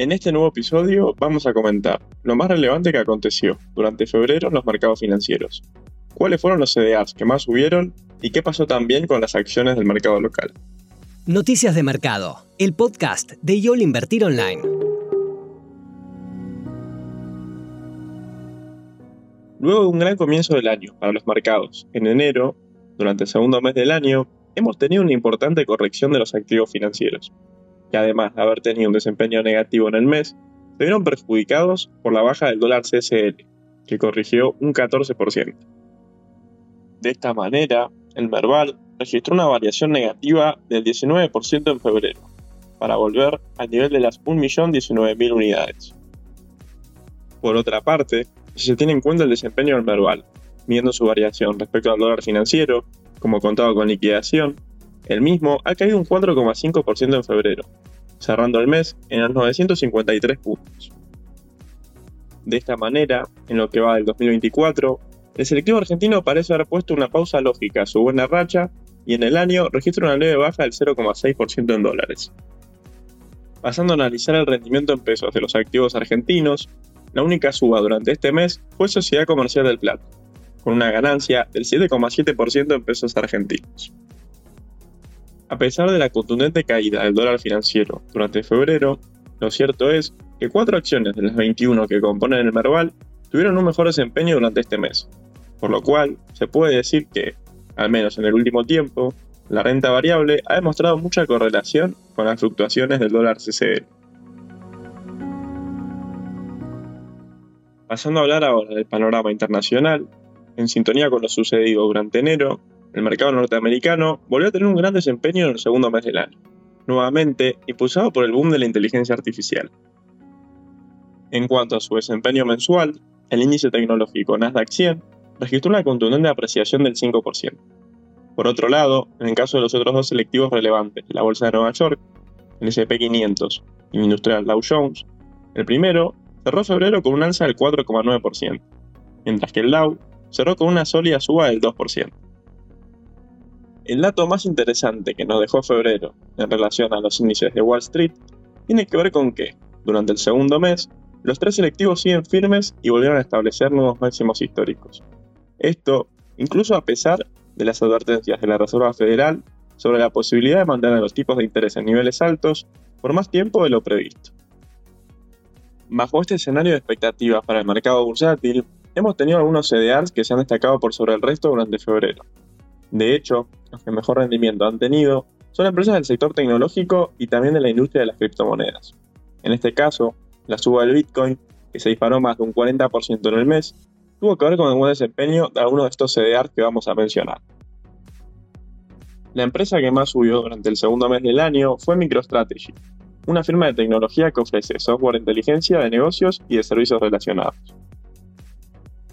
En este nuevo episodio vamos a comentar lo más relevante que aconteció durante febrero en los mercados financieros, cuáles fueron los CDRs que más subieron y qué pasó también con las acciones del mercado local. Noticias de Mercado, el podcast de YOL Invertir Online. Luego de un gran comienzo del año para los mercados, en enero, durante el segundo mes del año, hemos tenido una importante corrección de los activos financieros, que además de haber tenido un desempeño negativo en el mes, se vieron perjudicados por la baja del dólar CSL, que corrigió un 14%. De esta manera, el Merval registró una variación negativa del 19% en febrero, para volver al nivel de las 1.019.000 unidades. Por otra parte, si se tiene en cuenta el desempeño del Merval, midiendo su variación respecto al dólar financiero, como contado con liquidación, el mismo ha caído un 4,5% en febrero, cerrando el mes en los 953 puntos. De esta manera, en lo que va del 2024, el selectivo argentino parece haber puesto una pausa lógica a su buena racha y en el año registra una leve baja del 0,6% en dólares. Pasando a analizar el rendimiento en pesos de los activos argentinos, la única suba durante este mes fue Sociedad Comercial del Plata, con una ganancia del 7,7% en pesos argentinos. A pesar de la contundente caída del dólar financiero durante febrero, lo cierto es que cuatro acciones de las 21 que componen el Merval tuvieron un mejor desempeño durante este mes, por lo cual se puede decir que, al menos en el último tiempo, la renta variable ha demostrado mucha correlación con las fluctuaciones del dólar CCL. Pasando a hablar ahora del panorama internacional, en sintonía con lo sucedido durante enero, el mercado norteamericano volvió a tener un gran desempeño en el segundo mes del año, nuevamente impulsado por el boom de la inteligencia artificial. En cuanto a su desempeño mensual, el índice tecnológico Nasdaq 100 registró una contundente apreciación del 5%. Por otro lado, en el caso de los otros dos selectivos relevantes, la Bolsa de Nueva York, el S&P 500 y el industrial Dow Jones, el primero cerró febrero con un alza del 4,9%, mientras que el Dow cerró con una sólida suba del 2%. El dato más interesante que nos dejó febrero en relación a los índices de Wall Street tiene que ver con que, durante el segundo mes, los tres selectivos siguen firmes y volvieron a establecer nuevos máximos históricos. Esto incluso a pesar de las advertencias de la Reserva Federal sobre la posibilidad de mantener los tipos de interés en niveles altos por más tiempo de lo previsto. Bajo este escenario de expectativas para el mercado bursátil, hemos tenido algunos CDRs que se han destacado por sobre el resto durante febrero. De hecho, los que mejor rendimiento han tenido son empresas del sector tecnológico y también de la industria de las criptomonedas. En este caso, la suba del Bitcoin, que se disparó más de un 40% en el mes, tuvo que ver con el buen desempeño de algunos de estos CDRs que vamos a mencionar. La empresa que más subió durante el segundo mes del año fue MicroStrategy, una firma de tecnología que ofrece software de inteligencia de negocios y de servicios relacionados.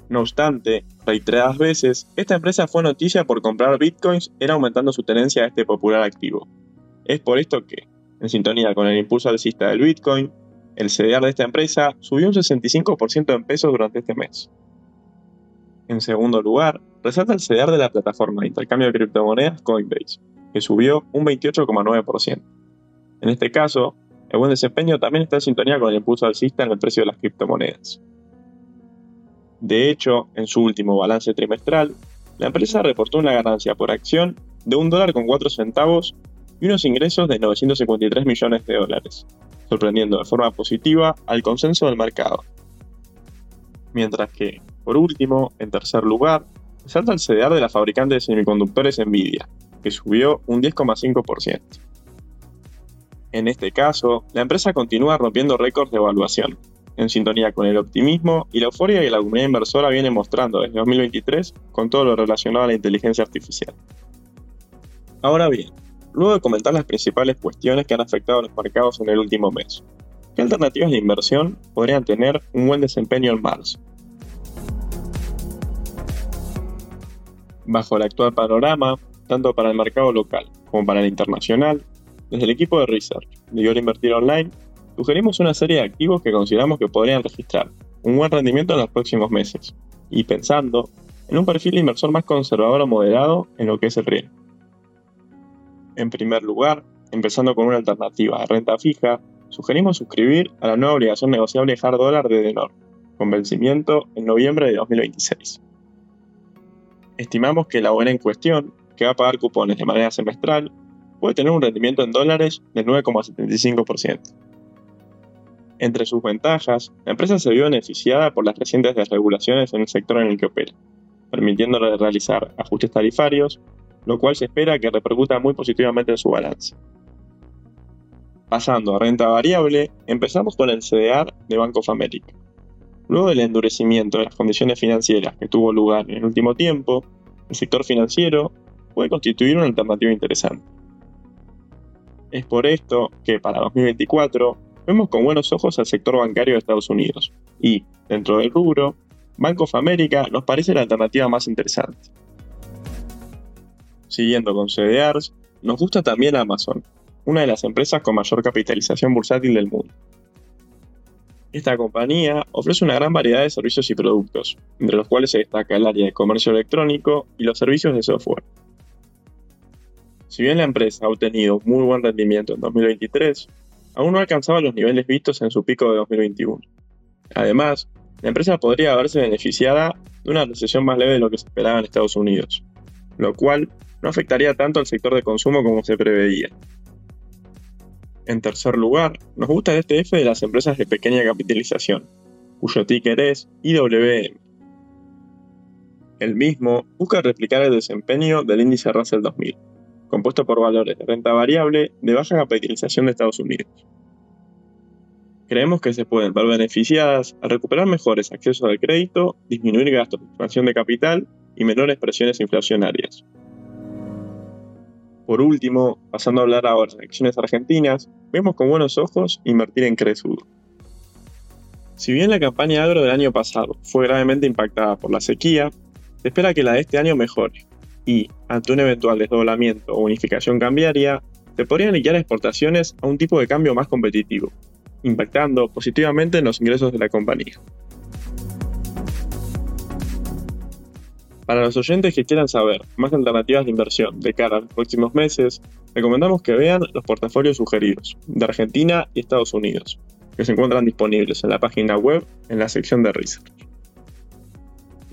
No obstante, reiteradas veces, esta empresa fue noticia por comprar bitcoins era aumentando su tenencia a este popular activo. Es por esto que, en sintonía con el impulso alcista del bitcoin, el CDR de esta empresa subió un 65% en pesos durante este mes. En segundo lugar, resalta el CDR de la plataforma de intercambio de criptomonedas Coinbase, que subió un 28,9%. En este caso, el buen desempeño también está en sintonía con el impulso alcista en el precio de las criptomonedas. De hecho, en su último balance trimestral, la empresa reportó una ganancia por acción de un dólar con 4 centavos y unos ingresos de 953 millones de dólares, sorprendiendo de forma positiva al consenso del mercado. Mientras que, por último, en tercer lugar, salta el CDR de la fabricante de semiconductores Nvidia, que subió un 10,5%. En este caso, la empresa continúa rompiendo récords de evaluación, en sintonía con el optimismo y la euforia que la comunidad inversora viene mostrando desde 2023 con todo lo relacionado a la inteligencia artificial. Ahora bien, luego de comentar las principales cuestiones que han afectado a los mercados en el último mes, ¿qué alternativas de inversión podrían tener un buen desempeño en marzo? Bajo el actual panorama, tanto para el mercado local como para el internacional, desde el equipo de research de Yo Invertir Online sugerimos una serie de activos que consideramos que podrían registrar un buen rendimiento en los próximos meses, y pensando en un perfil de inversor más conservador o moderado en lo que es el riesgo. En primer lugar, empezando con una alternativa de renta fija, sugerimos suscribir a la nueva obligación negociable hard dólar de Denor, con vencimiento en noviembre de 2026. Estimamos que la ONA en cuestión, que va a pagar cupones de manera semestral, puede tener un rendimiento en dólares del 9,75%. Entre sus ventajas, la empresa se vio beneficiada por las recientes desregulaciones en el sector en el que opera, permitiéndole realizar ajustes tarifarios, lo cual se espera que repercuta muy positivamente en su balance. Pasando a renta variable, empezamos con el CDR de Bank of America. Luego del endurecimiento de las condiciones financieras que tuvo lugar en el último tiempo, el sector financiero puede constituir una alternativa interesante. Es por esto que para 2024 vemos con buenos ojos al sector bancario de Estados Unidos y, dentro del rubro, Bank of America nos parece la alternativa más interesante. Siguiendo con CDRs, nos gusta también Amazon, una de las empresas con mayor capitalización bursátil del mundo. Esta compañía ofrece una gran variedad de servicios y productos, entre los cuales se destaca el área de comercio electrónico y los servicios de software. Si bien la empresa ha obtenido muy buen rendimiento en 2023, aún no alcanzaba los niveles vistos en su pico de 2021. Además, la empresa podría haberse beneficiada de una recesión más leve de lo que se esperaba en Estados Unidos, lo cual no afectaría tanto al sector de consumo como se preveía, en tercer lugar, nos gusta el ETF de las empresas de pequeña capitalización, cuyo ticker es IWM. El mismo busca replicar el desempeño del índice Russell 2000, compuesto por valores de renta variable de baja capitalización de Estados Unidos. Creemos que se pueden ver beneficiadas al recuperar mejores accesos al crédito, disminuir gastos de expansión de capital y menores presiones inflacionarias. Por último, pasando a hablar ahora de acciones argentinas, vemos con buenos ojos invertir en Cresud. Si bien la campaña agro del año pasado fue gravemente impactada por la sequía, se espera que la de este año mejore y, ante un eventual desdoblamiento o unificación cambiaria, se podrían liquidar exportaciones a un tipo de cambio más competitivo, impactando positivamente en los ingresos de la compañía. Para los oyentes que quieran saber más alternativas de inversión de cara a los próximos meses, recomendamos que vean los portafolios sugeridos de Argentina y Estados Unidos, que se encuentran disponibles en la página web en la sección de Research.